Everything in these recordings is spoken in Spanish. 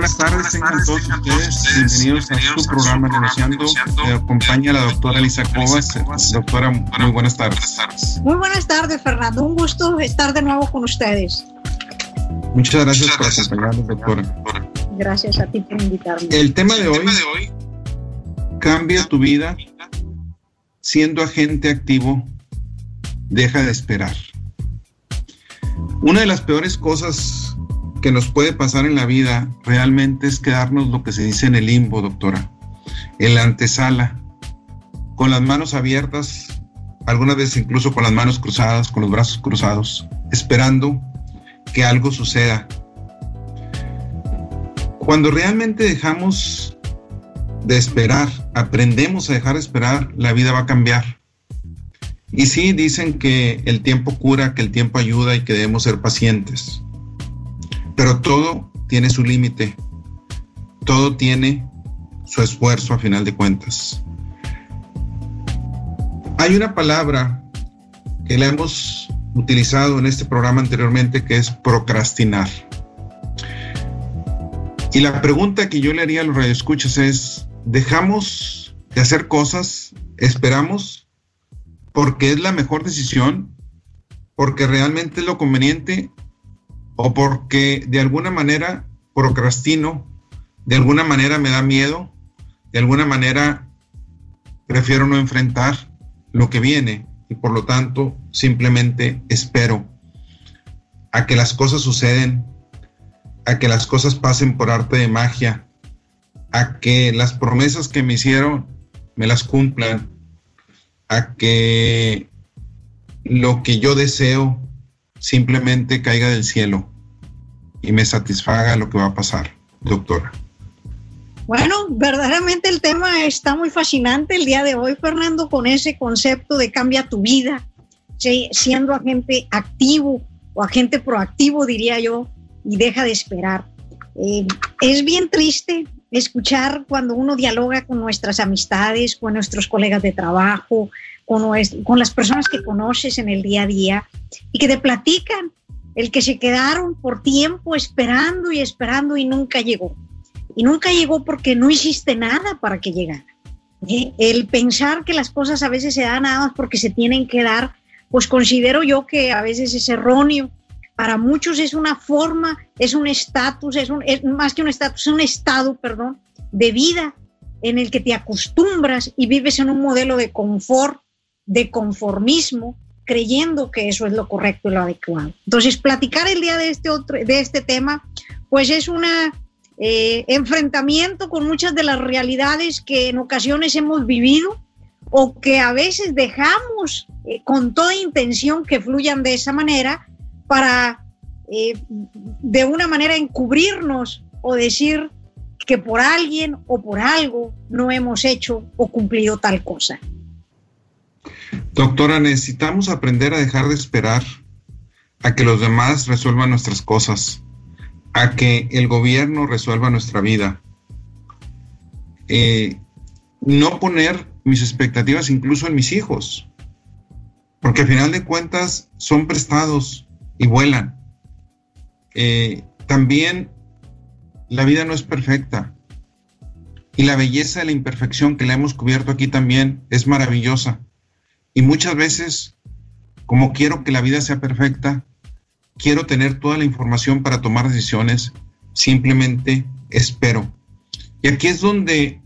buenas tardes, tengan todos ustedes. Bienvenidos a su programa Negociando. Me acompaña la doctora Elisa Cobas. Doctora, muy buenas tardes. Muy buenas tardes, Fernando. Un gusto estar de nuevo con ustedes. Muchas gracias, por acompañarnos, doctora. Gracias a ti por invitarme. El tema de hoy, cambia tu vida siendo agente activo, deja de esperar. Una de las peores cosas que nos puede pasar en la vida realmente es quedarnos lo que se dice en el limbo, doctora, en la antesala, con las manos abiertas, algunas veces incluso con las manos cruzadas, con los brazos cruzados, esperando que algo suceda. Cuando realmente dejamos de esperar, aprendemos a dejar de esperar, la vida va a cambiar. Y sí, dicen que el tiempo cura, que el tiempo ayuda y que debemos ser pacientes. Pero todo tiene su límite. Todo tiene su esfuerzo a final de cuentas. Hay una palabra que la hemos utilizado en este programa anteriormente que es procrastinar. Y la pregunta que yo le haría a los radioescuchas es, ¿dejamos de hacer cosas? ¿Esperamos? ¿Porque es la mejor decisión? ¿Porque realmente es lo conveniente? ¿O porque de alguna manera procrastino? ¿De alguna manera me da miedo? ¿De alguna manera prefiero no enfrentar lo que viene? y por lo tanto simplemente espero a que las cosas suceden, a que las cosas pasen por arte de magia, a que las promesas que me hicieron me las cumplan, a que lo que yo deseo simplemente caiga del cielo y me satisfaga lo que va a pasar, doctora. Bueno, verdaderamente el tema está muy fascinante el día de hoy, Fernando, con ese concepto de cambia tu vida, siendo agente activo o agente proactivo, diría yo, y deja de esperar. Eh, es bien triste escuchar cuando uno dialoga con nuestras amistades, con nuestros colegas de trabajo, con, con las personas que conoces en el día a día y que te platican el que se quedaron por tiempo esperando y esperando y nunca llegó y nunca llegó porque no hiciste nada para que llegara. El pensar que las cosas a veces se dan nada más porque se tienen que dar, pues considero yo que a veces es erróneo. Para muchos es una forma, es un estatus, es, es más que un estatus, es un estado, perdón, de vida en el que te acostumbras y vives en un modelo de confort, de conformismo, creyendo que eso es lo correcto y lo adecuado. Entonces, platicar el día de este, otro, de este tema, pues es una eh, enfrentamiento con muchas de las realidades que en ocasiones hemos vivido o que a veces dejamos eh, con toda intención que fluyan de esa manera para eh, de una manera encubrirnos o decir que por alguien o por algo no hemos hecho o cumplido tal cosa. Doctora, necesitamos aprender a dejar de esperar a que los demás resuelvan nuestras cosas a que el gobierno resuelva nuestra vida. Eh, no poner mis expectativas incluso en mis hijos, porque al final de cuentas son prestados y vuelan. Eh, también la vida no es perfecta y la belleza de la imperfección que la hemos cubierto aquí también es maravillosa. Y muchas veces, como quiero que la vida sea perfecta, quiero tener toda la información para tomar decisiones, simplemente espero. Y aquí es donde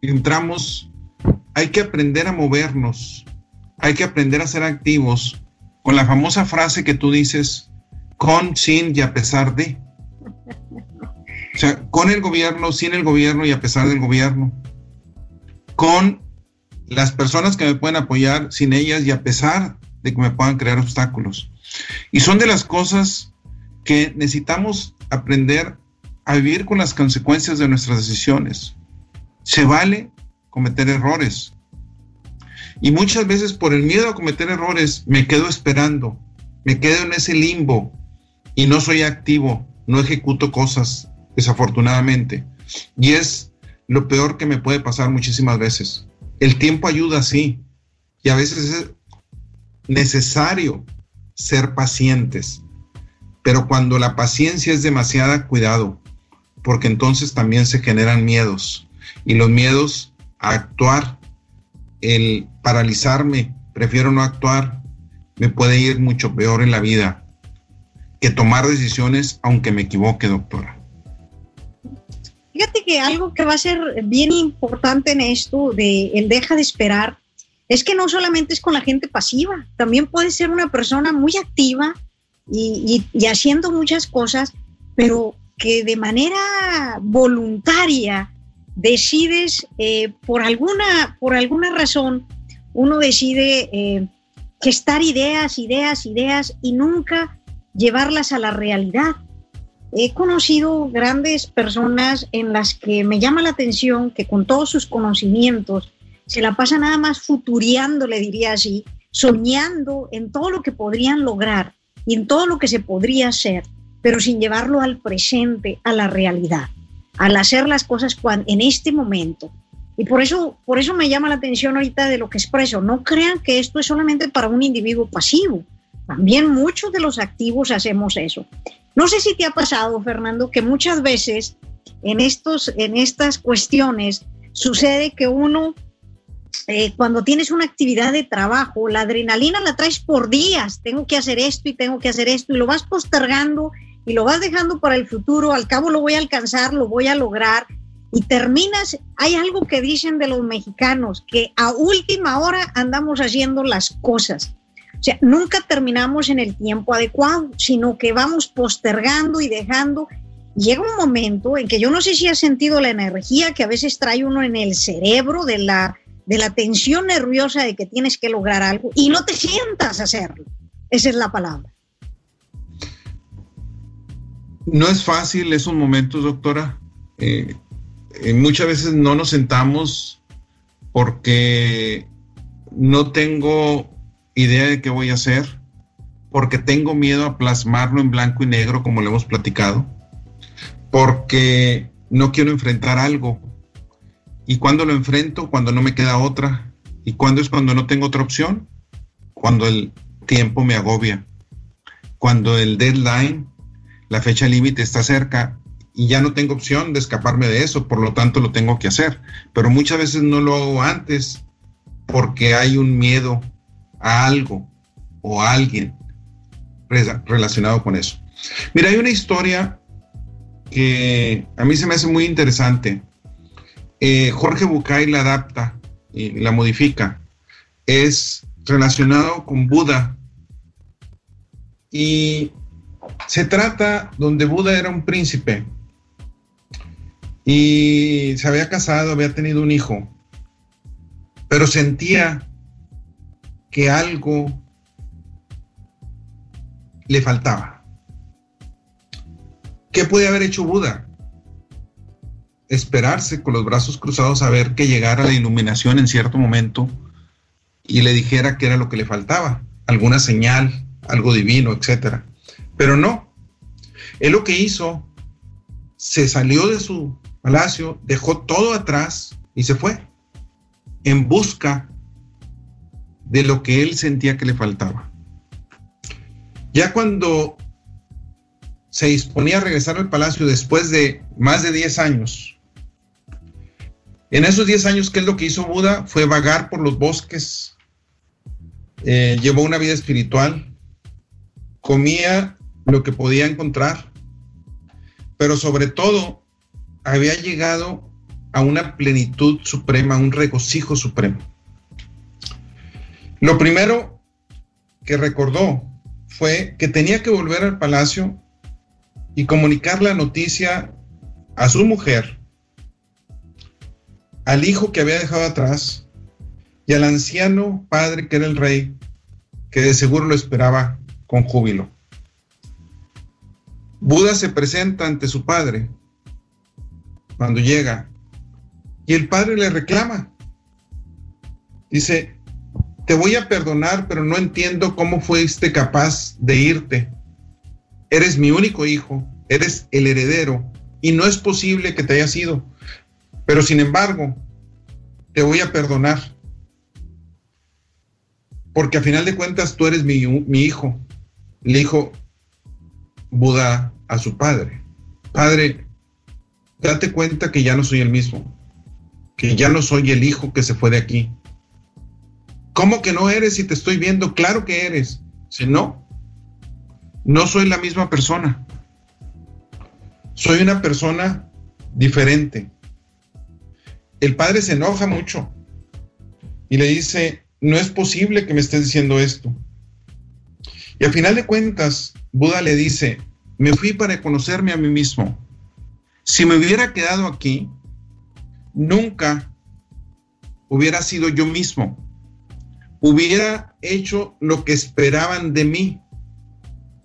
entramos, hay que aprender a movernos, hay que aprender a ser activos, con la famosa frase que tú dices, con, sin y a pesar de. O sea, con el gobierno, sin el gobierno y a pesar del gobierno. Con las personas que me pueden apoyar, sin ellas y a pesar de que me puedan crear obstáculos. Y son de las cosas que necesitamos aprender a vivir con las consecuencias de nuestras decisiones. Se vale cometer errores. Y muchas veces por el miedo a cometer errores me quedo esperando, me quedo en ese limbo y no soy activo, no ejecuto cosas, desafortunadamente. Y es lo peor que me puede pasar muchísimas veces. El tiempo ayuda, sí, y a veces es necesario ser pacientes. Pero cuando la paciencia es demasiada, cuidado, porque entonces también se generan miedos. Y los miedos a actuar, el paralizarme, prefiero no actuar, me puede ir mucho peor en la vida que tomar decisiones aunque me equivoque, doctora. Fíjate que algo que va a ser bien importante en esto de el deja de esperar es que no solamente es con la gente pasiva, también puede ser una persona muy activa y, haciendo muchas cosas, pero que de manera voluntaria decides eh, por alguna por alguna razón uno decide eh, gestar ideas, ideas, ideas y nunca llevarlas a la realidad he conocido grandes personas en las que me llama la atención que con todos sus conocimientos se la pasa nada más futuriando, le diría así, soñando en todo lo que podrían lograr y en todo lo que se podría hacer, pero sin llevarlo al presente, a la realidad, al hacer las cosas en este momento. Y por eso, por eso me llama la atención ahorita de lo que expreso. No crean que esto es solamente para un individuo pasivo. También muchos de los activos hacemos eso. No sé si te ha pasado, Fernando, que muchas veces en, estos, en estas cuestiones sucede que uno, eh, cuando tienes una actividad de trabajo, la adrenalina la traes por días, tengo que hacer esto y tengo que hacer esto, y lo vas postergando y lo vas dejando para el futuro, al cabo lo voy a alcanzar, lo voy a lograr, y terminas, hay algo que dicen de los mexicanos, que a última hora andamos haciendo las cosas. O sea, nunca terminamos en el tiempo adecuado, sino que vamos postergando y dejando. Llega un momento en que yo no sé si has sentido la energía que a veces trae uno en el cerebro de la, de la tensión nerviosa de que tienes que lograr algo y no te sientas a hacerlo. Esa es la palabra. No es fácil esos momentos, doctora. Eh, eh, muchas veces no nos sentamos porque no tengo idea de qué voy a hacer, porque tengo miedo a plasmarlo en blanco y negro, como le hemos platicado, porque no quiero enfrentar algo. ¿Y cuando lo enfrento? Cuando no me queda otra. ¿Y cuándo es cuando no tengo otra opción? Cuando el tiempo me agobia. Cuando el deadline, la fecha límite está cerca y ya no tengo opción de escaparme de eso, por lo tanto lo tengo que hacer. Pero muchas veces no lo hago antes porque hay un miedo a algo o a alguien relacionado con eso. Mira, hay una historia que a mí se me hace muy interesante. Eh, Jorge Bucay la adapta y la modifica. Es relacionado con Buda. Y se trata donde Buda era un príncipe y se había casado, había tenido un hijo, pero sentía que algo le faltaba. ¿Qué puede haber hecho Buda? Esperarse con los brazos cruzados a ver que llegara la iluminación en cierto momento y le dijera que era lo que le faltaba, alguna señal, algo divino, etc. Pero no, él lo que hizo, se salió de su palacio, dejó todo atrás y se fue en busca de lo que él sentía que le faltaba. Ya cuando se disponía a regresar al palacio después de más de 10 años, en esos 10 años, ¿qué es lo que hizo Buda? Fue vagar por los bosques, eh, llevó una vida espiritual, comía lo que podía encontrar, pero sobre todo había llegado a una plenitud suprema, un regocijo supremo. Lo primero que recordó fue que tenía que volver al palacio y comunicar la noticia a su mujer, al hijo que había dejado atrás y al anciano padre que era el rey, que de seguro lo esperaba con júbilo. Buda se presenta ante su padre cuando llega y el padre le reclama. Dice, te voy a perdonar, pero no entiendo cómo fuiste capaz de irte. Eres mi único hijo, eres el heredero, y no es posible que te hayas ido. Pero sin embargo, te voy a perdonar. Porque a final de cuentas tú eres mi, mi hijo. Le dijo Buda a su padre. Padre, date cuenta que ya no soy el mismo, que ya no soy el hijo que se fue de aquí. ¿Cómo que no eres si te estoy viendo? Claro que eres. Si no, no soy la misma persona. Soy una persona diferente. El padre se enoja mucho y le dice, no es posible que me estés diciendo esto. Y al final de cuentas, Buda le dice, me fui para conocerme a mí mismo. Si me hubiera quedado aquí, nunca hubiera sido yo mismo. Hubiera hecho lo que esperaban de mí,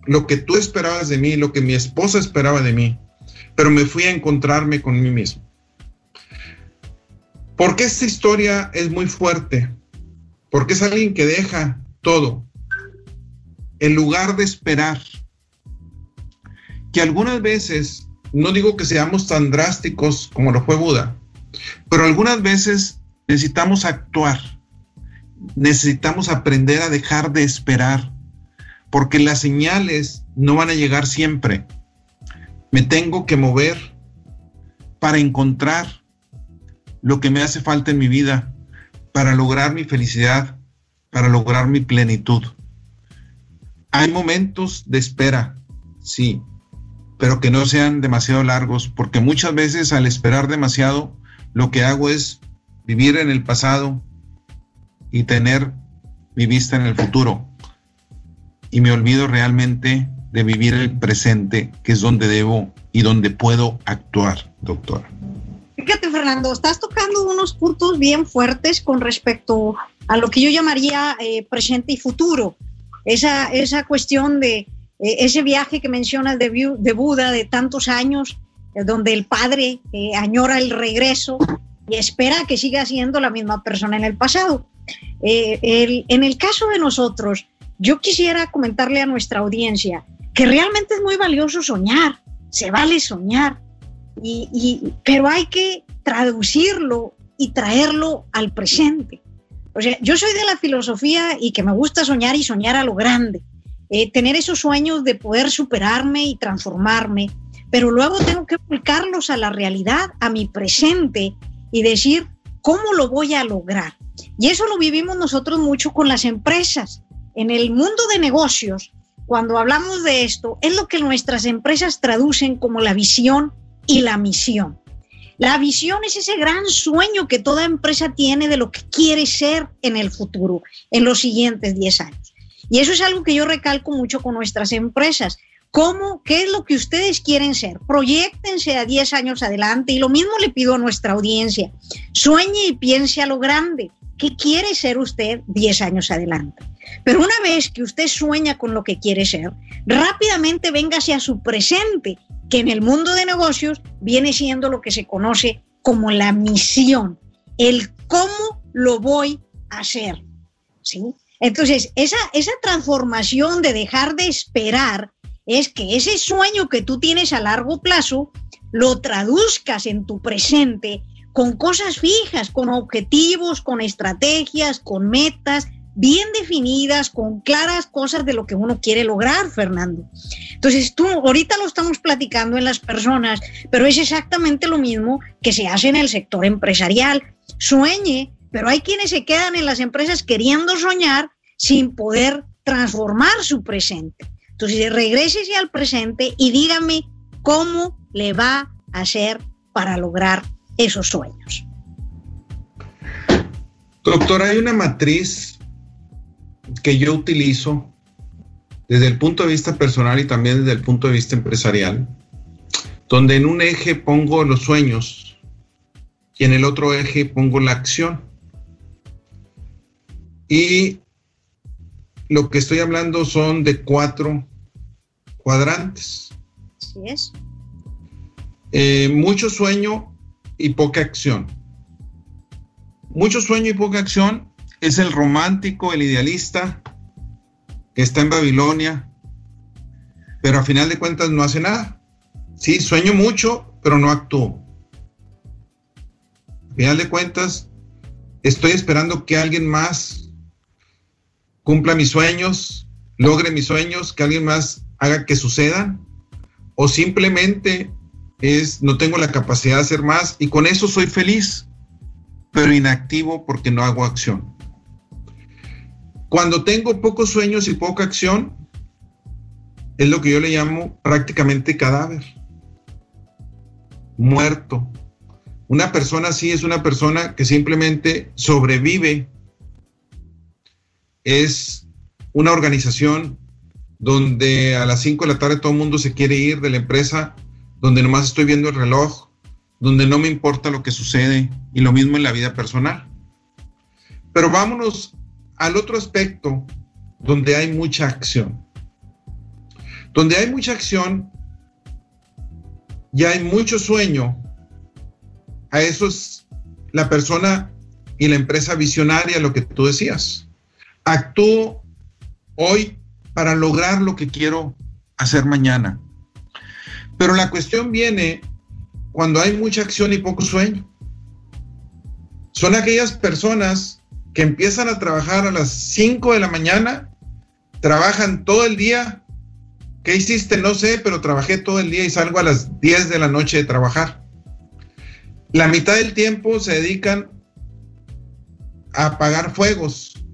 lo que tú esperabas de mí, lo que mi esposa esperaba de mí, pero me fui a encontrarme con mí mismo. Porque esta historia es muy fuerte, porque es alguien que deja todo, en lugar de esperar, que algunas veces, no digo que seamos tan drásticos como lo fue Buda, pero algunas veces necesitamos actuar, necesitamos aprender a dejar de esperar, porque las señales no van a llegar siempre. Me tengo que mover para encontrar lo que me hace falta en mi vida, para lograr mi felicidad, para lograr mi plenitud. Hay momentos de espera, sí, pero que no sean demasiado largos, porque muchas veces al esperar demasiado, lo que hago es vivir en el pasado y tener mi vista en el futuro. Y me olvido realmente de vivir el presente, que es donde debo y donde puedo actuar, doctora. Fíjate, Fernando, estás tocando unos puntos bien fuertes con respecto a lo que yo llamaría eh, presente y futuro esa, esa cuestión de eh, ese viaje que mencionas de, de, Buda de tantos años, eh, donde el padre eh, añora el regreso y espera que siga siendo la misma persona en el pasado. En el caso de nosotros, yo quisiera comentarle a nuestra audiencia que realmente es muy valioso soñar, se vale soñar, y, pero hay que traducirlo y traerlo al presente. O sea, yo soy de la filosofía y que me gusta soñar y soñar a lo grande, eh, tener esos sueños de poder superarme y transformarme, pero luego tengo que aplicarlos a la realidad, a mi presente y decir, ¿cómo lo voy a lograr? Y eso lo vivimos nosotros mucho con las empresas. En el mundo de negocios, cuando hablamos de esto, es lo que nuestras empresas traducen como la visión y la misión. La visión es ese gran sueño que toda empresa tiene de lo que quiere ser en el futuro, en los siguientes 10 años. Y eso es algo que yo recalco mucho con nuestras empresas. ¿Cómo? ¿Qué es lo que ustedes quieren ser? Proyectense a 10 años adelante y lo mismo le pido a nuestra audiencia. Sueñe y piense a lo grande. ¿Qué quiere ser usted 10 años adelante? Pero una vez que usted sueña con lo que quiere ser, rápidamente véngase a su presente que en el mundo de negocios viene siendo lo que se conoce como la misión, el cómo lo voy a hacer. ¿sí? Entonces, esa, esa transformación de dejar de esperar es que ese sueño que tú tienes a largo plazo lo traduzcas en tu presente con cosas fijas, con objetivos, con estrategias, con metas, bien definidas, con claras cosas de lo que uno quiere lograr, Fernando. Entonces, tú ahorita lo estamos platicando en las personas, pero es exactamente lo mismo que se hace en el sector empresarial. Sueñe, pero hay quienes se quedan en las empresas queriendo soñar sin poder transformar su presente. Entonces, regrésese al presente y dígame cómo le va a hacer para lograr esos sueños. Doctor, hay una matriz que yo utilizo desde el punto de vista personal y también desde el punto de vista empresarial, donde en un eje pongo los sueños y en el otro eje pongo la acción. Y lo que estoy hablando son de cuatro cuadrantes. Así es. Eh, mucho sueño y poca acción. Mucho sueño y poca acción es el romántico, el idealista, que está en Babilonia, pero a final de cuentas no hace nada. Sí, sueño mucho, pero no actúo. A final de cuentas, estoy esperando que alguien más cumpla mis sueños, logre mis sueños, que alguien más haga que sucedan, o simplemente es no tengo la capacidad de hacer más y con eso soy feliz, pero inactivo porque no hago acción. Cuando tengo pocos sueños y poca acción, es lo que yo le llamo prácticamente cadáver, muerto. Una persona así es una persona que simplemente sobrevive. Es una organización donde a las 5 de la tarde todo el mundo se quiere ir de la empresa, donde nomás estoy viendo el reloj, donde no me importa lo que sucede y lo mismo en la vida personal. Pero vámonos al otro aspecto donde hay mucha acción. Donde hay mucha acción y hay mucho sueño, a eso es la persona y la empresa visionaria, lo que tú decías. Actúo hoy para lograr lo que quiero hacer mañana. Pero la cuestión viene cuando hay mucha acción y poco sueño. Son aquellas personas que empiezan a trabajar a las 5 de la mañana, trabajan todo el día. ¿Qué hiciste? No sé, pero trabajé todo el día y salgo a las 10 de la noche de trabajar. La mitad del tiempo se dedican a apagar fuegos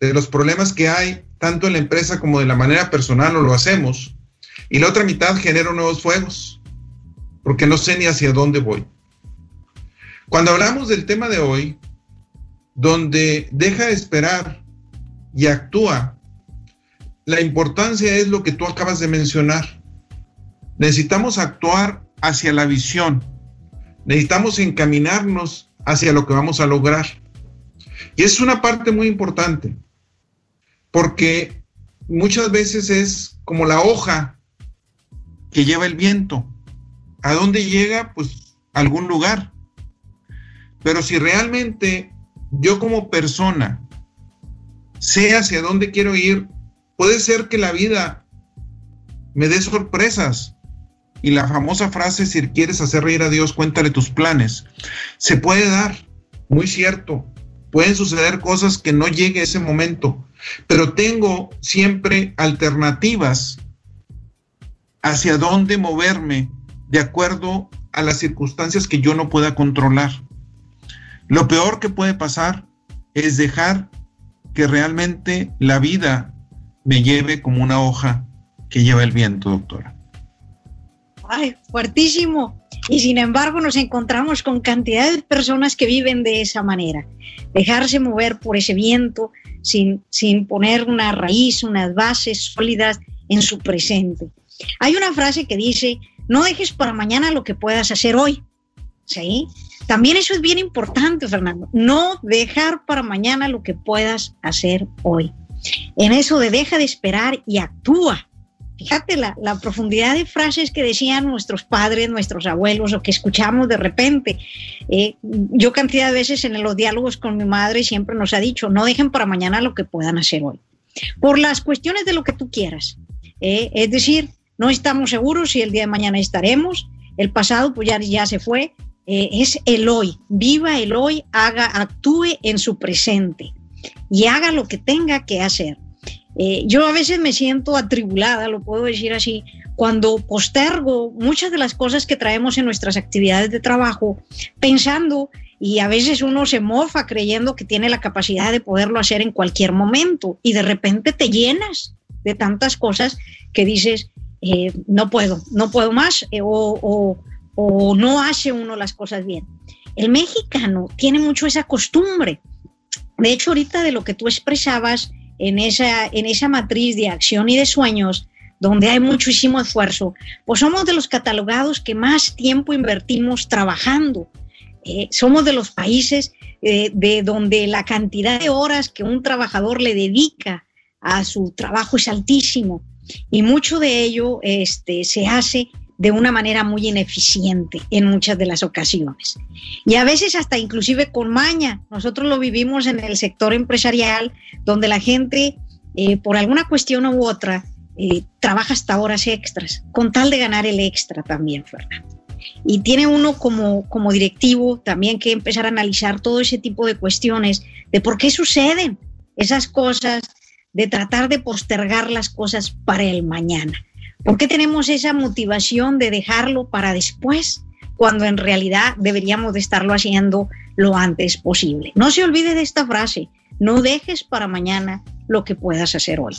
de los problemas que hay, tanto en la empresa como de la manera personal, o lo hacemos. Y la otra mitad genero nuevos fuegos, porque no sé ni hacia dónde voy. Cuando hablamos del tema de hoy, donde deja de esperar y actúa, la importancia es lo que tú acabas de mencionar. Necesitamos actuar hacia la visión. Necesitamos encaminarnos hacia lo que vamos a lograr. Y es una parte muy importante, porque muchas veces es como la hoja que lleva el viento. ¿A dónde llega? Pues a algún lugar. Pero si realmente yo como persona sé hacia dónde quiero ir, puede ser que la vida me dé sorpresas. Y la famosa frase, si quieres hacer reír a Dios, cuéntale tus planes. Se puede dar, muy cierto. Pueden suceder cosas que no llegue ese momento, pero tengo siempre alternativas hacia dónde moverme de acuerdo a las circunstancias que yo no pueda controlar. Lo peor que puede pasar es dejar que realmente la vida me lleve como una hoja que lleva el viento, doctora. Ay, fuertísimo. Y sin embargo nos encontramos con cantidad de personas que viven de esa manera. Dejarse mover por ese viento sin, sin poner una raíz, unas bases sólidas en su presente. Hay una frase que dice, no dejes para mañana lo que puedas hacer hoy. ¿Sí? También eso es bien importante, Fernando. No dejar para mañana lo que puedas hacer hoy. En eso de deja de esperar y actúa. Fíjate la, profundidad de frases que decían nuestros padres, nuestros abuelos o que escuchamos de repente. Eh, yo cantidad de veces en los diálogos con mi madre siempre nos ha dicho, no dejen para mañana lo que puedan hacer hoy. Por las cuestiones de lo que tú quieras. Eh, es decir, no estamos seguros si el día de mañana estaremos. El pasado pues ya, ya se fue eh, es el hoy, viva el hoy, haga, actúe en su presente y haga lo que tenga que hacer. Eh, yo a veces me siento atribulada, lo puedo decir así, cuando postergo muchas de las cosas que traemos en nuestras actividades de trabajo, pensando, y a veces uno se mofa creyendo que tiene la capacidad de poderlo hacer en cualquier momento, y de repente te llenas de tantas cosas que dices, eh, no puedo, no puedo más, o o no hace uno las cosas bien. El mexicano tiene mucho esa costumbre. De hecho, ahorita de lo que tú expresabas en esa, en esa matriz de acción y de sueños, donde hay muchísimo esfuerzo, pues somos de los catalogados que más tiempo invertimos trabajando. Eh, somos de los países eh, de donde la cantidad de horas que un trabajador le dedica a su trabajo es altísimo y mucho de ello este, se hace de una manera muy ineficiente en muchas de las ocasiones. Y a veces hasta inclusive con maña. Nosotros lo vivimos en el sector empresarial, donde la gente, eh, por alguna cuestión u otra, eh, trabaja hasta horas extras, con tal de ganar el extra también, Fernando. Y tiene uno como, como directivo también que empezar a analizar todo ese tipo de cuestiones, de por qué suceden esas cosas, de tratar de postergar las cosas para el mañana. ¿Por qué tenemos esa motivación de dejarlo para después? cuando en realidad deberíamos de estarlo haciendo lo antes posible. No se olvide de esta frase, no dejes para mañana lo que puedas hacer hoy.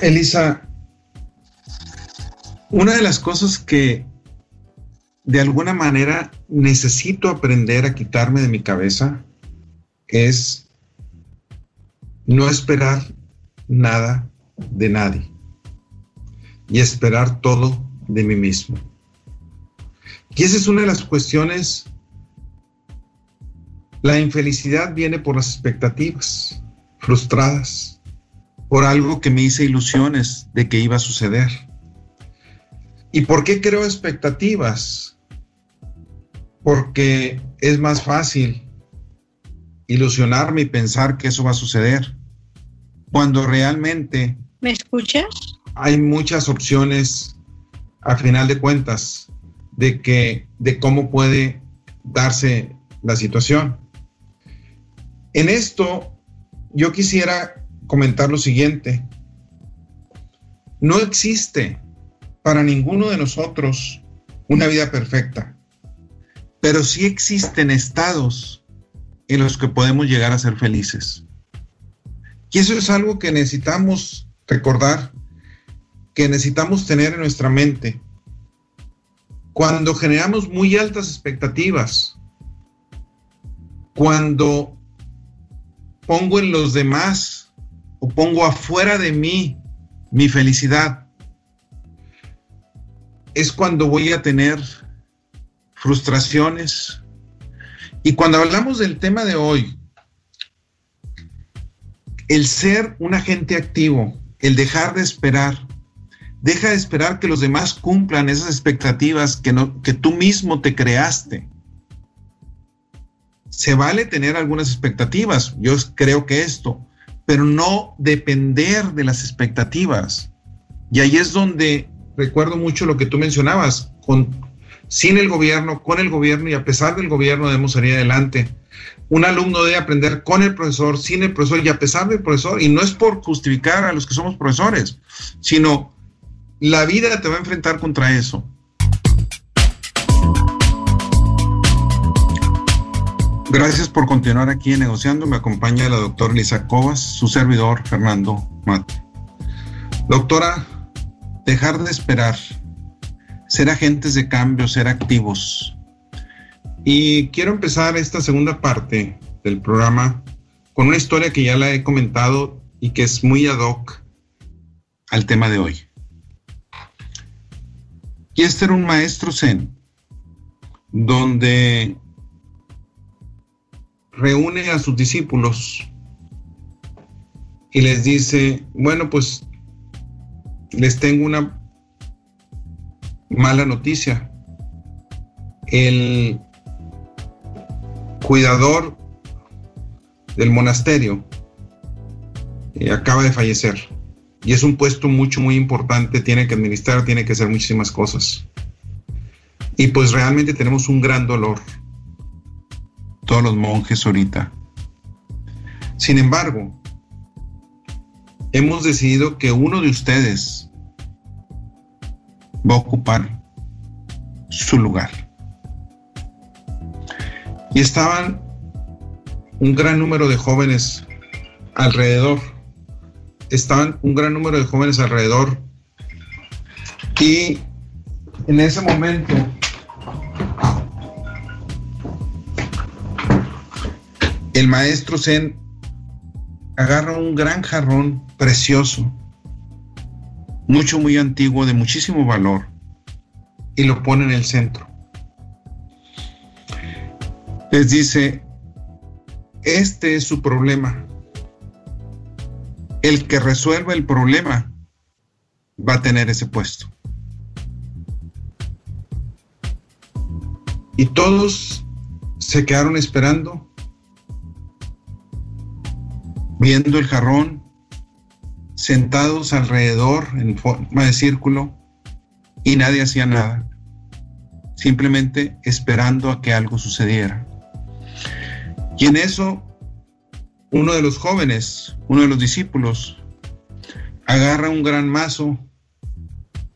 Elisa, una de las cosas que de alguna manera necesito aprender a quitarme de mi cabeza es no esperar nada de nadie y esperar todo de mí mismo. Y esa es una de las cuestiones. La infelicidad viene por las expectativas frustradas, por algo que me hice ilusiones de que iba a suceder. ¿Y por qué creo expectativas? Porque es más fácil ilusionarme y pensar que eso va a suceder, cuando realmente... ¿Me escuchas? Hay muchas opciones, a final de cuentas, de, que, de cómo puede darse la situación. En esto, yo quisiera comentar lo siguiente. No existe para ninguno de nosotros una vida perfecta, pero sí existen estados en los que podemos llegar a ser felices. Y eso es algo que necesitamos recordar, que necesitamos tener en nuestra mente. Cuando generamos muy altas expectativas, cuando pongo en los demás o pongo afuera de mí mi felicidad, es cuando voy a tener frustraciones. Y cuando hablamos del tema de hoy, el ser un agente activo, el dejar de esperar, deja de esperar que los demás cumplan esas expectativas que, tú mismo te creaste. Se vale tener algunas expectativas, yo creo que esto, pero no depender de las expectativas. Y ahí es donde recuerdo mucho lo que tú mencionabas, con, sin el gobierno, con el gobierno y a pesar del gobierno debemos salir adelante. Un alumno debe aprender con el profesor, sin el profesor y a pesar del profesor. Y no es por justificar a los que somos profesores, sino la vida te va a enfrentar contra eso. Gracias por continuar aquí Negociando. Me acompaña la doctora Lisa Cobas, su servidor Fernando Mate. Doctora, dejar de esperar, ser agentes de cambio, ser activos. Y quiero empezar esta segunda parte del programa con una historia que ya la he comentado y que es muy ad hoc al tema de hoy. Y este era un maestro zen, donde reúne a sus discípulos y les dice, bueno, pues les tengo una mala noticia. El cuidador del monasterio eh, acaba de fallecer y es un puesto mucho, muy importante, tiene que administrar, tiene que hacer muchísimas cosas. Y pues realmente tenemos un gran dolor, todos los monjes ahorita. Sin embargo, hemos decidido que uno de ustedes va a ocupar su lugar. Y estaban un gran número de jóvenes alrededor. Estaban un gran número de jóvenes alrededor. Y en ese momento el maestro Zen agarra un gran jarrón precioso, mucho, muy antiguo, de muchísimo valor, y lo pone en el centro. Les dice, este es su problema. El que resuelva el problema va a tener ese puesto. Y todos se quedaron esperando viendo el jarrón, sentados alrededor en forma de círculo y nadie hacía nada, simplemente esperando a que algo sucediera. Y en eso, uno de los jóvenes, uno de los discípulos, agarra un gran mazo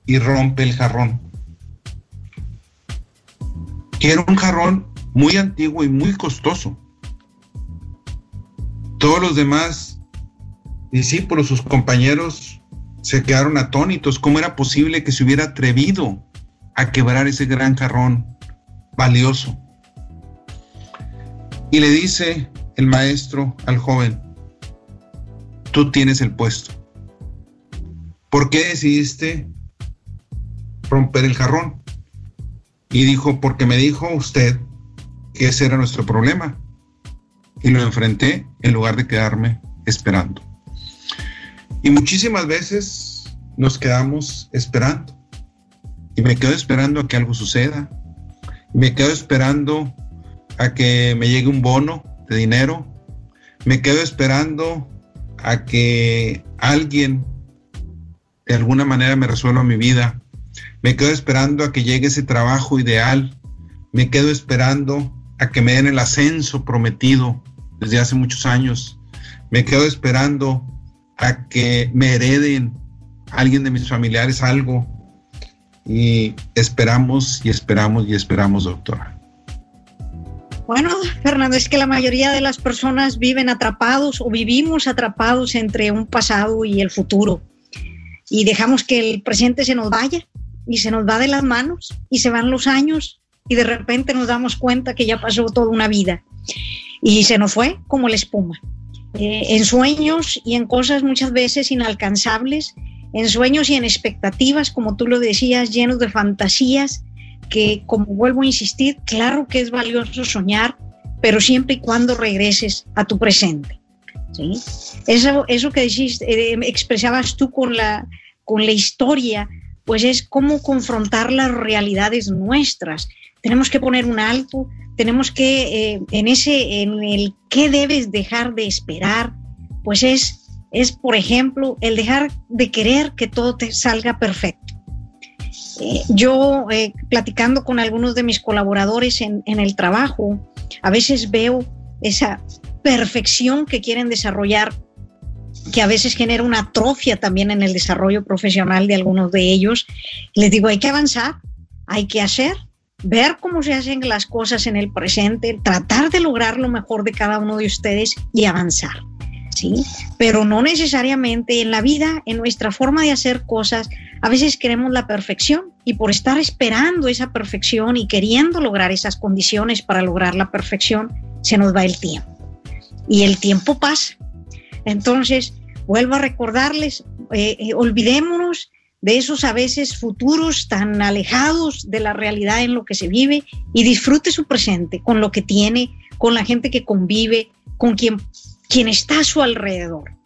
y rompe el jarrón. Que era un jarrón muy antiguo y muy costoso. Todos los demás discípulos, sus compañeros, se quedaron atónitos. ¿Cómo era posible que se hubiera atrevido a quebrar ese gran jarrón valioso? Y le dice el maestro al joven, tú tienes el puesto. ¿Por qué decidiste romper el jarrón? Y dijo, porque me dijo usted que ese era nuestro problema. Y lo enfrenté en lugar de quedarme esperando. Y muchísimas veces nos quedamos esperando. Y me quedo esperando a que algo suceda. Y me quedo esperando a que me llegue un bono de dinero. Me quedo esperando a que alguien de alguna manera me resuelva mi vida. Me quedo esperando a que llegue ese trabajo ideal. Me quedo esperando a que me den el ascenso prometido desde hace muchos años. Me quedo esperando a que me hereden alguien de mis familiares algo. Y esperamos y esperamos y esperamos, doctora. Bueno, Fernando, es que la mayoría de las personas viven atrapados o vivimos atrapados entre un pasado y el futuro. Y dejamos que el presente se nos vaya y se nos va de las manos y se van los años y de repente nos damos cuenta que ya pasó toda una vida y se nos fue como la espuma. Eh, en sueños y en cosas muchas veces inalcanzables, en sueños y en expectativas, como tú lo decías, llenos de fantasías, que, como vuelvo a insistir, claro que es valioso soñar, pero siempre y cuando regreses a tu presente. ¿sí? Eso, eso que decís, eh, expresabas tú con la, con la historia, pues es cómo confrontar las realidades nuestras. Tenemos que poner un alto, tenemos que, eh, en ese, en el qué debes dejar de esperar, pues es, es, por ejemplo, el dejar de querer que todo te salga perfecto. Eh, yo, eh, platicando con algunos de mis colaboradores en, el trabajo, a veces veo esa perfección que quieren desarrollar, que a veces genera una atrofia también en el desarrollo profesional de algunos de ellos. Les digo, hay que avanzar, hay que hacer, ver cómo se hacen las cosas en el presente, tratar de lograr lo mejor de cada uno de ustedes y avanzar. ¿sí? Pero no necesariamente en la vida, en nuestra forma de hacer cosas, a veces queremos la perfección y por estar esperando esa perfección y queriendo lograr esas condiciones para lograr la perfección, se nos va el tiempo. Y el tiempo pasa. Entonces, vuelvo a recordarles, eh, eh, olvidémonos de esos a veces futuros tan alejados de la realidad en lo que se vive y disfrute su presente con lo que tiene, con la gente que convive, con quien, quien está a su alrededor.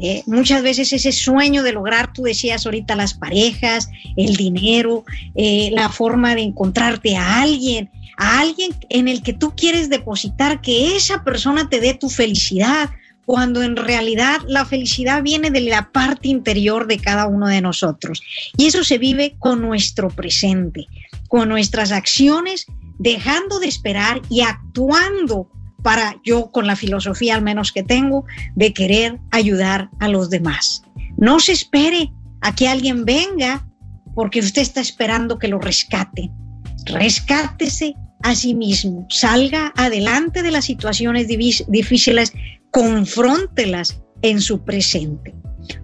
Eh, muchas veces ese sueño de lograr, tú decías ahorita, las parejas, el dinero, eh, la forma de encontrarte a alguien, a alguien en el que tú quieres depositar, que esa persona te dé tu felicidad, cuando en realidad la felicidad viene de la parte interior de cada uno de nosotros. Y eso se vive con nuestro presente, con nuestras acciones, dejando de esperar y actuando para yo, con la filosofía al menos que tengo, de querer ayudar a los demás. No se espere a que alguien venga porque usted está esperando que lo rescate. Rescátese a sí mismo, salga adelante de las situaciones difíciles, confróntelas en su presente.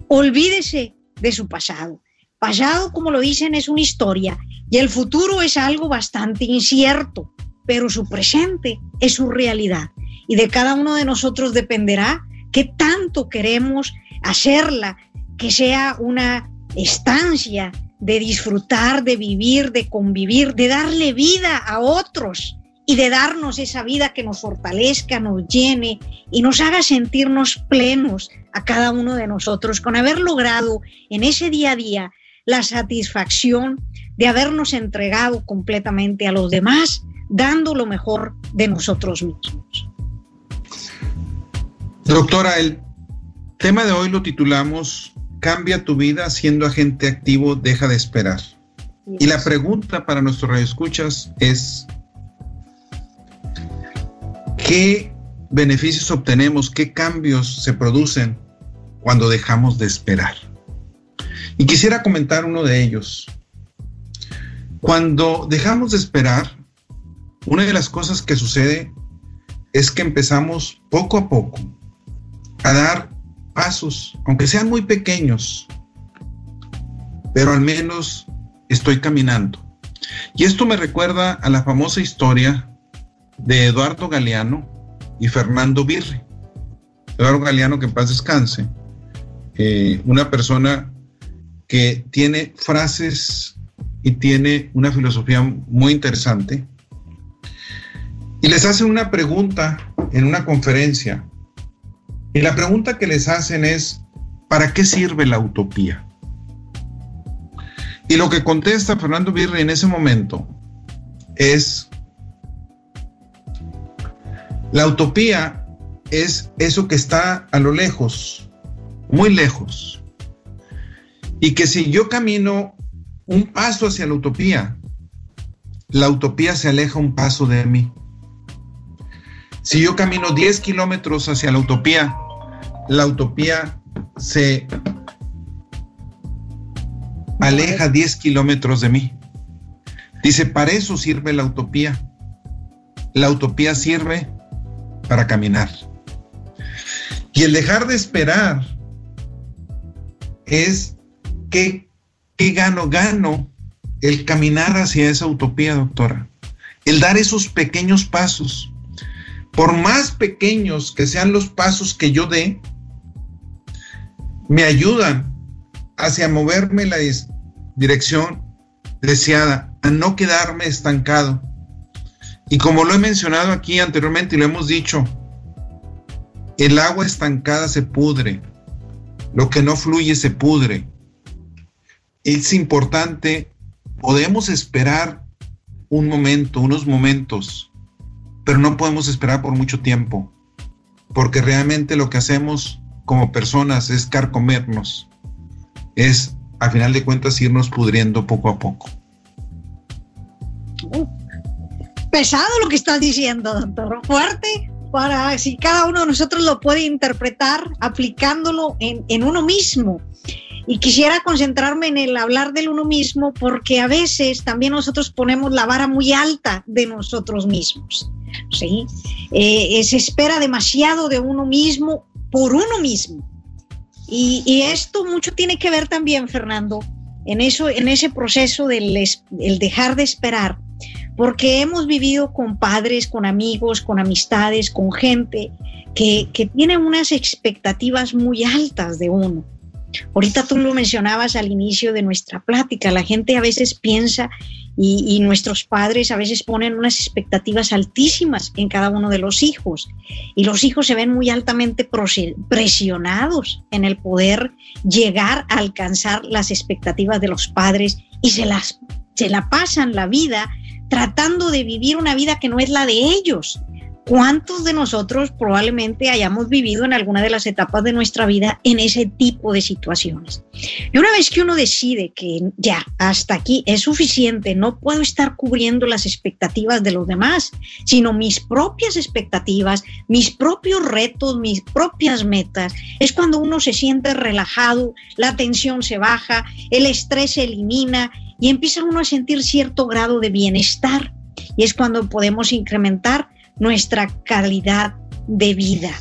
Olvídese de su pasado. Pasado, como lo dicen, es una historia y el futuro es algo bastante incierto pero su presente es su realidad. Y de cada uno de nosotros dependerá qué tanto queremos hacerla, que sea una estancia de disfrutar, de vivir, de convivir, de darle vida a otros y de darnos esa vida que nos fortalezca, nos llene y nos haga sentirnos plenos a cada uno de nosotros con haber logrado en ese día a día la satisfacción de habernos entregado completamente a los demás dando lo mejor de nosotros mismos. Doctora, el tema de hoy lo titulamos Cambia tu vida siendo agente activo, deja de esperar. Y la pregunta para nuestros radioescuchas es, ¿qué beneficios obtenemos, qué cambios se producen cuando dejamos de esperar? Y quisiera comentar uno de ellos. Cuando dejamos de esperar, una de las cosas que sucede es que empezamos poco a poco a dar pasos, aunque sean muy pequeños, pero al menos estoy caminando. Y esto me recuerda a la famosa historia de Eduardo Galeano y Fernando Birri. Eduardo Galeano, que en paz descanse, eh, una persona que tiene frases y tiene una filosofía muy interesante. Les hacen una pregunta en una conferencia. Y la pregunta que les hacen es, ¿para qué sirve la utopía? Y lo que contesta Fernando Birri en ese momento es, la utopía es eso que está a lo lejos, muy lejos. Y que si yo camino un paso hacia la utopía, la utopía se aleja un paso de mí. Si yo camino 10 kilómetros hacia la utopía, la utopía se aleja 10 kilómetros de mí. Dice, para eso sirve la utopía. La utopía sirve para caminar. Y el dejar de esperar es que, que gano, gano el caminar hacia esa utopía, doctora. El dar esos pequeños pasos. Por más pequeños que sean los pasos que yo dé, me ayudan hacia moverme la dirección deseada, a no quedarme estancado. Y como lo he mencionado aquí anteriormente y lo hemos dicho, el agua estancada se pudre, lo que no fluye se pudre. Es importante, podemos esperar un momento, unos momentos, pero no podemos esperar por mucho tiempo, porque realmente lo que hacemos como personas es carcomernos, es a final de cuentas irnos pudriendo poco a poco. pesado lo que estás diciendo, doctor, fuerte para si cada uno de nosotros lo puede interpretar aplicándolo en, en uno mismo. Y quisiera concentrarme en el hablar del uno mismo porque a veces también nosotros ponemos la vara muy alta de nosotros mismos. ¿sí? Eh, se espera demasiado de uno mismo por uno mismo. Y, esto mucho tiene que ver también, Fernando, en, eso, en ese proceso del el dejar de esperar, porque hemos vivido con padres, con amigos, con amistades, con gente que, que tiene unas expectativas muy altas de uno. Ahorita tú lo mencionabas al inicio de nuestra plática, la gente a veces piensa y, nuestros padres a veces ponen unas expectativas altísimas en cada uno de los hijos y los hijos se ven muy altamente presionados en el poder llegar a alcanzar las expectativas de los padres y se las se la pasan la vida tratando de vivir una vida que no es la de ellos ¿Cuántos de nosotros probablemente hayamos vivido en alguna de las etapas de nuestra vida en ese tipo de situaciones? Y una vez que uno decide que ya, hasta aquí es suficiente, no puedo estar cubriendo las expectativas de los demás, sino mis propias expectativas, mis propios retos, mis propias metas, es cuando uno se siente relajado, la tensión se baja, el estrés se elimina y empieza uno a sentir cierto grado de bienestar. Y es cuando podemos incrementar nuestra calidad de vida.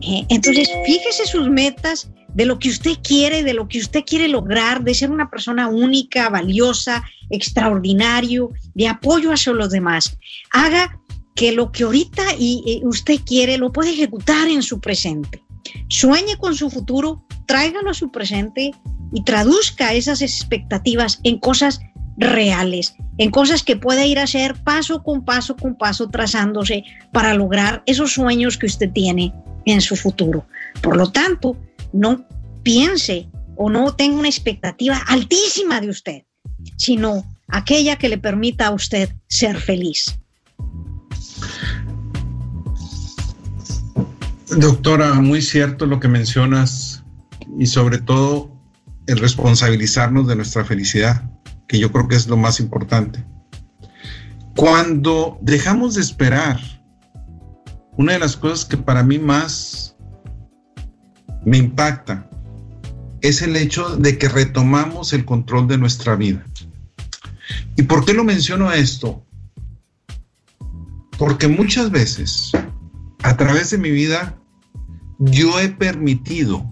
¿eh? Entonces, fíjese sus metas de lo que usted quiere, de lo que usted quiere lograr, de ser una persona única, valiosa, extraordinario, de apoyo hacia los demás. Haga que lo que ahorita y, usted quiere lo puede ejecutar en su presente. Sueñe con su futuro, tráigalo a su presente y traduzca esas expectativas en cosas reales, en cosas que puede ir a hacer paso con paso con paso trazándose para lograr esos sueños que usted tiene en su futuro. Por lo tanto, no piense o no tenga una expectativa altísima de usted, sino aquella que le permita a usted ser feliz. Doctora, muy cierto lo que mencionas y sobre todo el responsabilizarnos de nuestra felicidad que yo creo que es lo más importante. Cuando dejamos de esperar, una de las cosas que para mí más me impacta es el hecho de que retomamos el control de nuestra vida. ¿Y por qué lo menciono esto? Porque muchas veces, a través de mi vida, yo he permitido,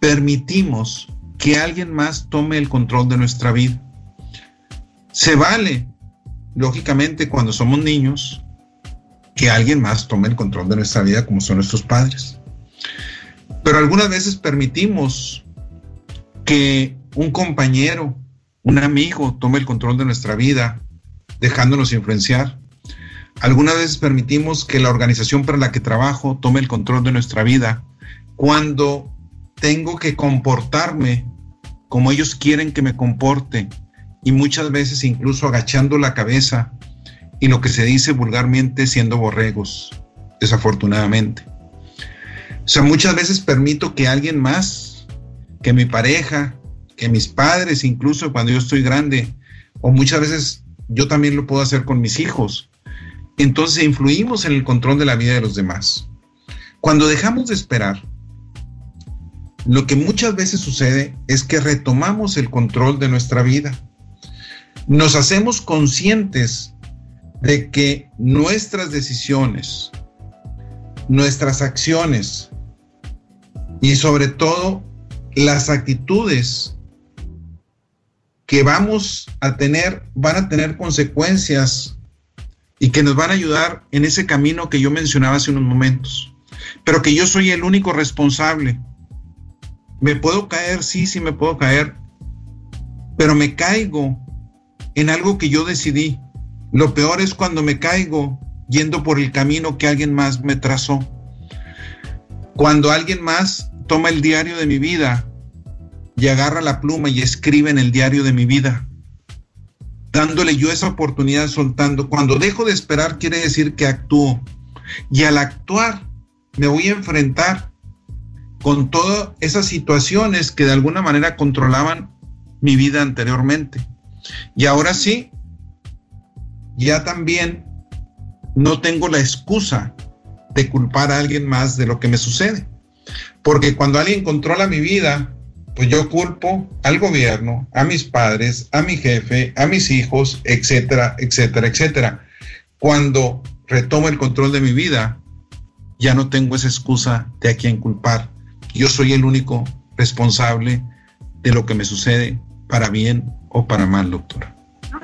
permitimos que alguien más tome el control de nuestra vida. Se vale, lógicamente, cuando somos niños, que alguien más tome el control de nuestra vida como son nuestros padres. Pero algunas veces permitimos que un compañero, un amigo tome el control de nuestra vida, dejándonos influenciar. Algunas veces permitimos que la organización para la que trabajo tome el control de nuestra vida cuando tengo que comportarme como ellos quieren que me comporte y muchas veces incluso agachando la cabeza y lo que se dice vulgarmente siendo borregos, desafortunadamente. O sea, muchas veces permito que alguien más, que mi pareja, que mis padres, incluso cuando yo estoy grande, o muchas veces yo también lo puedo hacer con mis hijos. Entonces influimos en el control de la vida de los demás. Cuando dejamos de esperar, lo que muchas veces sucede es que retomamos el control de nuestra vida. Nos hacemos conscientes de que nuestras decisiones, nuestras acciones y sobre todo las actitudes que vamos a tener van a tener consecuencias y que nos van a ayudar en ese camino que yo mencionaba hace unos momentos, pero que yo soy el único responsable. Me puedo caer, sí, sí me puedo caer, pero me caigo en algo que yo decidí. Lo peor es cuando me caigo yendo por el camino que alguien más me trazó. Cuando alguien más toma el diario de mi vida y agarra la pluma y escribe en el diario de mi vida, dándole yo esa oportunidad soltando. Cuando dejo de esperar quiere decir que actúo. Y al actuar me voy a enfrentar con todas esas situaciones que de alguna manera controlaban mi vida anteriormente. Y ahora sí, ya también no tengo la excusa de culpar a alguien más de lo que me sucede. Porque cuando alguien controla mi vida, pues yo culpo al gobierno, a mis padres, a mi jefe, a mis hijos, etcétera, etcétera, etcétera. Cuando retomo el control de mi vida, ya no tengo esa excusa de a quién culpar. Yo soy el único responsable de lo que me sucede, para bien o para mal, doctora.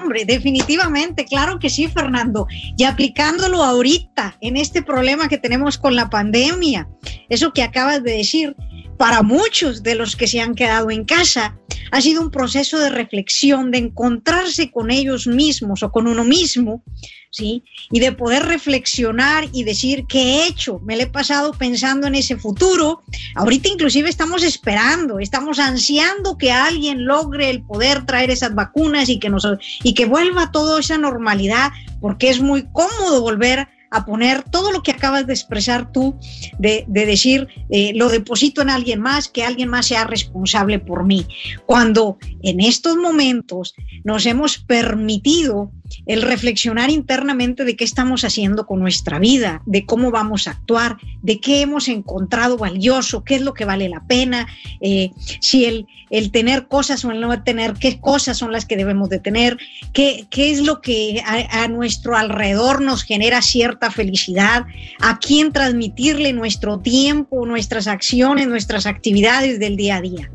Hombre, definitivamente, claro que sí, Fernando. Y aplicándolo ahorita en este problema que tenemos con la pandemia, eso que acabas de decir, para muchos de los que se han quedado en casa, ha sido un proceso de reflexión, de encontrarse con ellos mismos o con uno mismo, ¿sí? Y de poder reflexionar y decir qué he hecho, me lo he pasado pensando en ese futuro. Ahorita inclusive estamos esperando, estamos ansiando que alguien logre el poder traer esas vacunas y que nos y que vuelva toda esa normalidad, porque es muy cómodo volver a poner todo lo que acabas de expresar tú, de, decir, eh, lo deposito en alguien más, que alguien más sea responsable por mí. Cuando en estos momentos nos hemos permitido el reflexionar internamente de qué estamos haciendo con nuestra vida, de cómo vamos a actuar, de qué hemos encontrado valioso, qué es lo que vale la pena, eh, si el, el, tener cosas o el no tener, qué cosas son las que debemos de tener, qué, qué es lo que a, a, nuestro alrededor nos genera cierta felicidad, a quién transmitirle nuestro tiempo, nuestras acciones, nuestras actividades del día a día.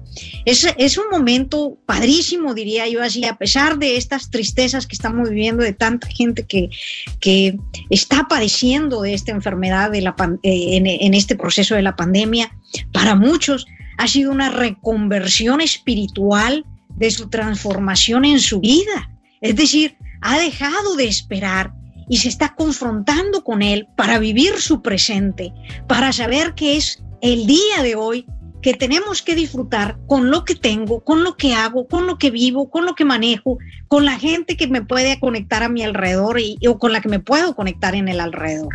Es, un momento padrísimo, diría yo así, a pesar de estas tristezas que estamos viviendo de tanta gente que, que está padeciendo de esta enfermedad de la, eh, en este proceso de la pandemia. Para muchos ha sido una reconversión espiritual de su transformación en su vida. Es decir, ha dejado de esperar y se está confrontando con él para vivir su presente, para saber que es el día de hoy que tenemos que disfrutar con lo que tengo, con lo que hago, con lo que vivo, con lo que manejo, con la gente que me puede conectar a mi alrededor y, o con la que me puedo conectar en el alrededor.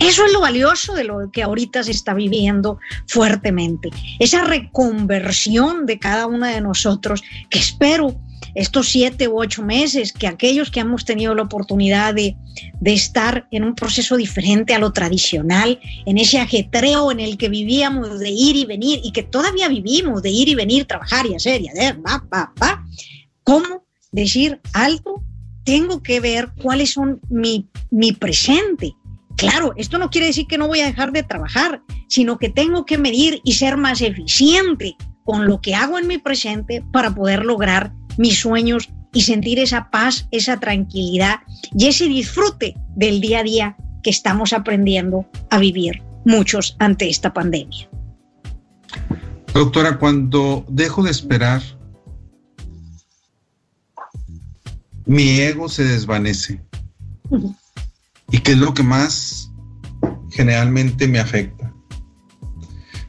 Eso es lo valioso de lo que ahorita se está viviendo fuertemente. Esa reconversión de cada una de nosotros que espero estos siete u ocho meses que aquellos que hemos tenido la oportunidad de, de estar en un proceso diferente a lo tradicional, en ese ajetreo en el que vivíamos de ir y venir y que todavía vivimos de ir y venir, trabajar y hacer y hacer, va, va, va, ¿cómo decir alto? Tengo que ver cuáles son mi, mi presente. Claro, esto no quiere decir que no voy a dejar de trabajar, sino que tengo que medir y ser más eficiente con lo que hago en mi presente para poder lograr mis sueños y sentir esa paz, esa tranquilidad y ese disfrute del día a día que estamos aprendiendo a vivir muchos ante esta pandemia. Doctora, cuando dejo de esperar, mi ego se desvanece. ¿Y qué es lo que más generalmente me afecta?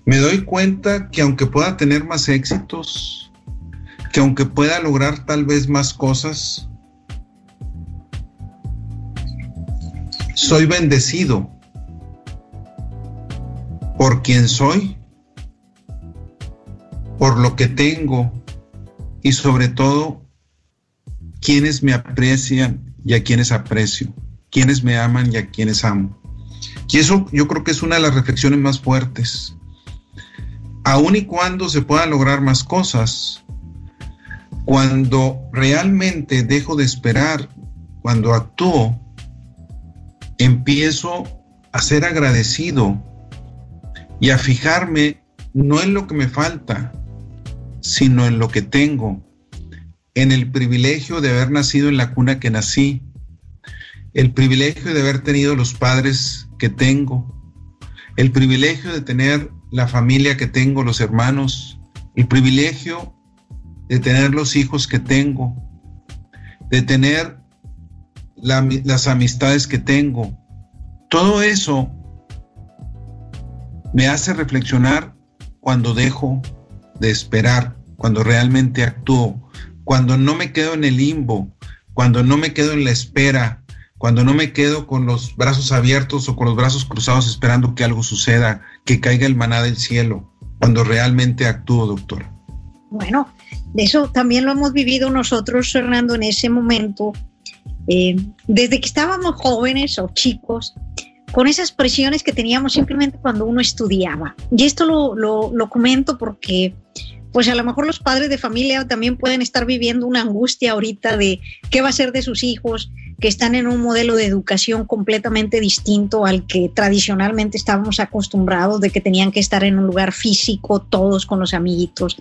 me doy cuenta que aunque pueda tener más éxitos, que aunque pueda lograr tal vez más cosas, soy bendecido por quien soy, por lo que tengo y sobre todo quienes me aprecian y a quienes aprecio, quienes me aman y a quienes amo. Y eso yo creo que es una de las reflexiones más fuertes aun y cuando se puedan lograr más cosas, cuando realmente dejo de esperar, cuando actúo, empiezo a ser agradecido y a fijarme no en lo que me falta, sino en lo que tengo, en el privilegio de haber nacido en la cuna que nací, el privilegio de haber tenido los padres que tengo, el privilegio de tener la familia que tengo, los hermanos, el privilegio de tener los hijos que tengo, de tener las amistades que tengo. Todo eso me hace reflexionar cuando dejo de esperar, cuando realmente actúo, cuando no me quedo en el limbo, cuando no me quedo en la espera, cuando no me quedo con los brazos abiertos o con los brazos cruzados esperando que algo suceda, que caiga el maná del cielo, cuando realmente actúo, doctora. Bueno, eso también lo hemos vivido nosotros, Fernando, en ese momento, eh, desde que estábamos jóvenes o chicos, con esas presiones que teníamos simplemente cuando uno estudiaba. Y esto lo, lo, lo comento porque pues a lo mejor los padres de familia también pueden estar viviendo una angustia ahorita de qué va a ser de sus hijos, que están en un modelo de educación completamente distinto al que tradicionalmente estábamos acostumbrados, de que tenían que estar en un lugar físico, todos con los amiguitos.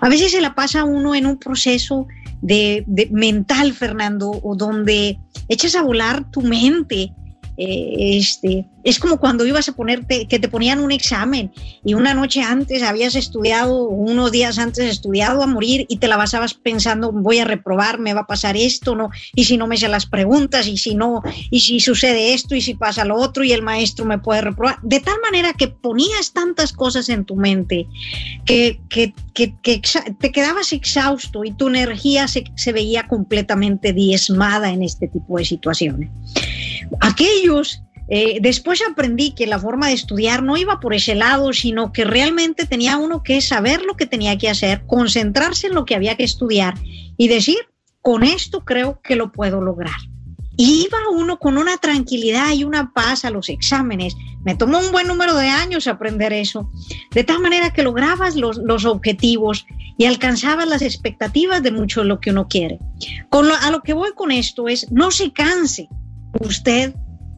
A veces se la pasa uno en un proceso de, mental, Fernando, o donde echas a volar tu mente eh, este, es como cuando ibas a ponerte, que te ponían un examen y una noche antes habías estudiado, unos días antes estudiado a morir y te la basabas pensando, voy a reprobar, me va a pasar esto, ¿no? Y si no me sé las preguntas, y si no, y si sucede esto, y si pasa lo otro, y el maestro me puede reprobar. De tal manera que ponías tantas cosas en tu mente que, que, que, te quedabas exhausto y tu energía se, se veía completamente diezmada en este tipo de situaciones. Aquellos, eh, después aprendí que la forma de estudiar no iba por ese lado, sino que realmente tenía uno que saber lo que tenía que hacer, concentrarse en lo que había que estudiar y decir, con esto creo que lo puedo lograr. Y iba uno con una tranquilidad y una paz a los exámenes. Me tomó un buen número de años aprender eso, de tal manera que lograbas los, los objetivos y alcanzabas las expectativas de mucho de lo que uno quiere. Con a lo que voy con esto es, no se canse, usted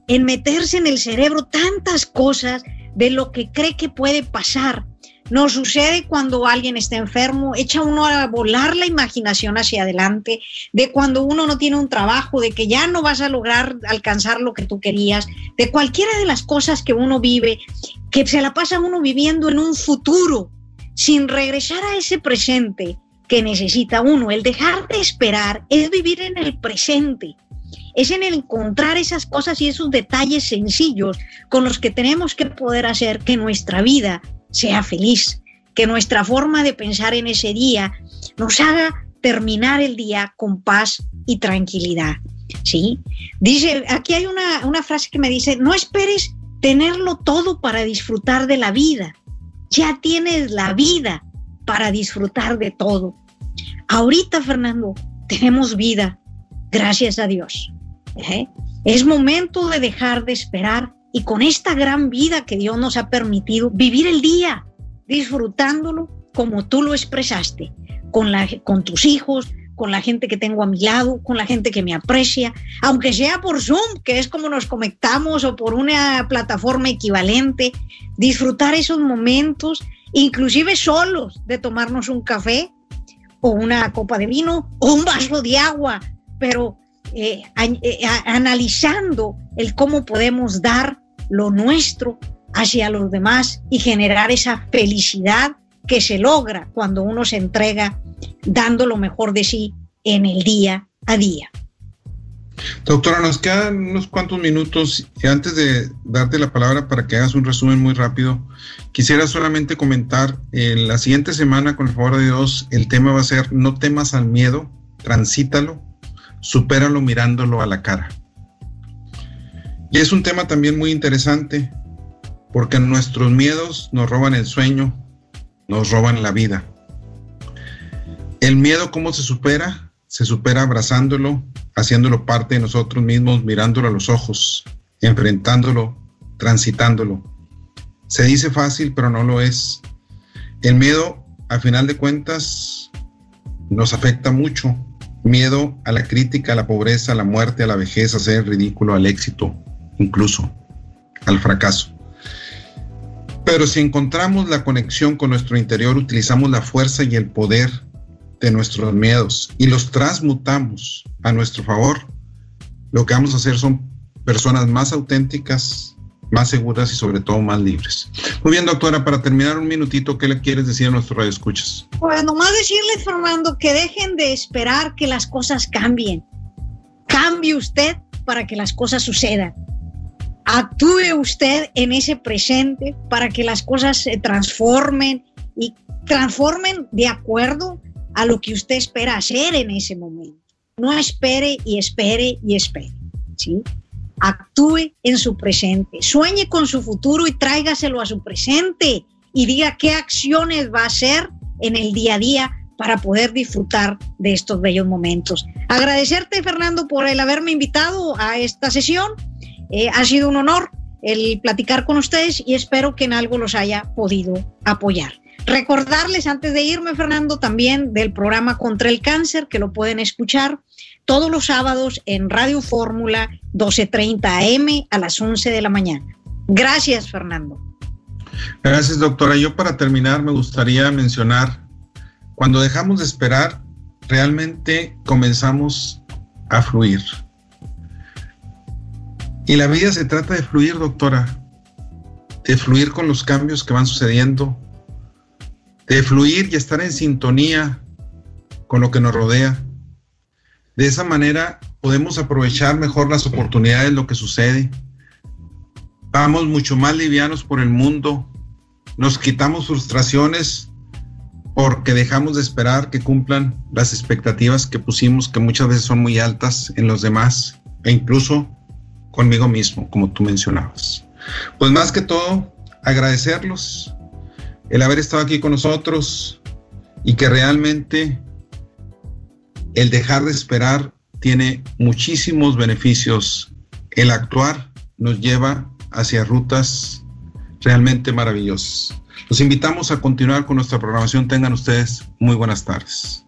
en meterse en el cerebro tantas cosas de lo que cree que puede pasar. Nos sucede cuando alguien está enfermo, echa uno a volar la imaginación hacia adelante, de cuando uno no tiene un trabajo, de que ya no vas a lograr alcanzar lo que tú querías, de cualquiera de las cosas que uno vive, que se la pasa uno viviendo en un futuro, sin regresar a ese presente que necesita uno. El dejar de esperar es vivir en el presente es en encontrar esas cosas y esos detalles sencillos con los que tenemos que poder hacer que nuestra vida sea feliz, que nuestra forma de pensar en ese día nos haga terminar el día con paz y tranquilidad. ¿Sí? Dice, aquí hay una, una frase que me dice, no esperes tenerlo todo para disfrutar de la vida. Ya tienes la vida para disfrutar de todo. Ahorita, Fernando, tenemos vida, gracias a Dios. ¿eh? Es momento de dejar de esperar y con esta gran vida que Dios nos ha permitido, vivir el día, disfrutándolo como tú lo expresaste, con, la, con tus hijos, con la gente que tengo a mi lado, con la gente que me aprecia, aunque sea por Zoom, que es como nos conectamos, o por una plataforma equivalente, disfrutar esos momentos, inclusive solos, de tomarnos un café o una copa de vino o un vaso de agua, pero eh, eh, analizando el cómo podemos dar lo nuestro hacia los demás y generar esa felicidad que se logra cuando uno se entrega dando lo mejor de sí en el día a día. Doctora, nos quedan unos cuantos minutos y antes de darte la palabra para que hagas un resumen muy rápido, quisiera solamente comentar, en la siguiente semana, con el favor de Dios, el tema va a ser no temas al miedo, transítalo, supéralo mirándolo a la cara. Y es un tema también muy interesante porque nuestros miedos nos roban el sueño, nos roban la vida. El miedo, ¿cómo se supera? Se supera abrazándolo, haciéndolo parte de nosotros mismos, mirándolo a los ojos, enfrentándolo, transitándolo. Se dice fácil, pero no lo es. El miedo, a final de cuentas, nos afecta mucho. Miedo a la crítica, a la pobreza, a la muerte, a la vejez, a ser ridículo, al éxito, incluso al fracaso. Pero si encontramos la conexión con nuestro interior, utilizamos la fuerza y el poder de nuestros miedos y los transmutamos a nuestro favor, lo que vamos a hacer son personas más auténticas, más seguras y sobre todo más libres. Muy bien, doctora, para terminar un minutito, ¿qué le quieres decir a nuestros radioescuchas? Pues nomás decirles, Fernando, que dejen de esperar que las cosas cambien. Cambie usted para que las cosas sucedan actúe usted en ese presente para que las cosas se transformen y transformen de acuerdo a lo que usted espera hacer en ese momento. No espere y espere y espere, ¿sí? Actúe en su presente, sueñe con su futuro y tráigaselo a su presente y diga qué acciones va a hacer en el día a día para poder disfrutar de estos bellos momentos. Agradecerte, Fernando, por el haberme invitado a esta sesión eh, ha sido un honor el platicar con ustedes y espero que en algo los haya podido apoyar. Recordarles antes de irme, Fernando, también del programa Contra el Cáncer, que lo pueden escuchar todos los sábados en Radio Fórmula 1230 AM a las 11 de la mañana. Gracias, Fernando. Gracias, doctora. Yo para terminar me gustaría mencionar, cuando dejamos de esperar, realmente comenzamos a fluir. Y la vida se trata de fluir, doctora, de fluir con los cambios que van sucediendo, de fluir y estar en sintonía con lo que nos rodea. De esa manera podemos aprovechar mejor las oportunidades, lo que sucede. Vamos mucho más livianos por el mundo, nos quitamos frustraciones porque dejamos de esperar que cumplan las expectativas que pusimos, que muchas veces son muy altas en los demás e incluso conmigo mismo, como tú mencionabas. Pues más que todo, agradecerlos el haber estado aquí con nosotros y que realmente el dejar de esperar tiene muchísimos beneficios. El actuar nos lleva hacia rutas realmente maravillosas. Los invitamos a continuar con nuestra programación. Tengan ustedes muy buenas tardes.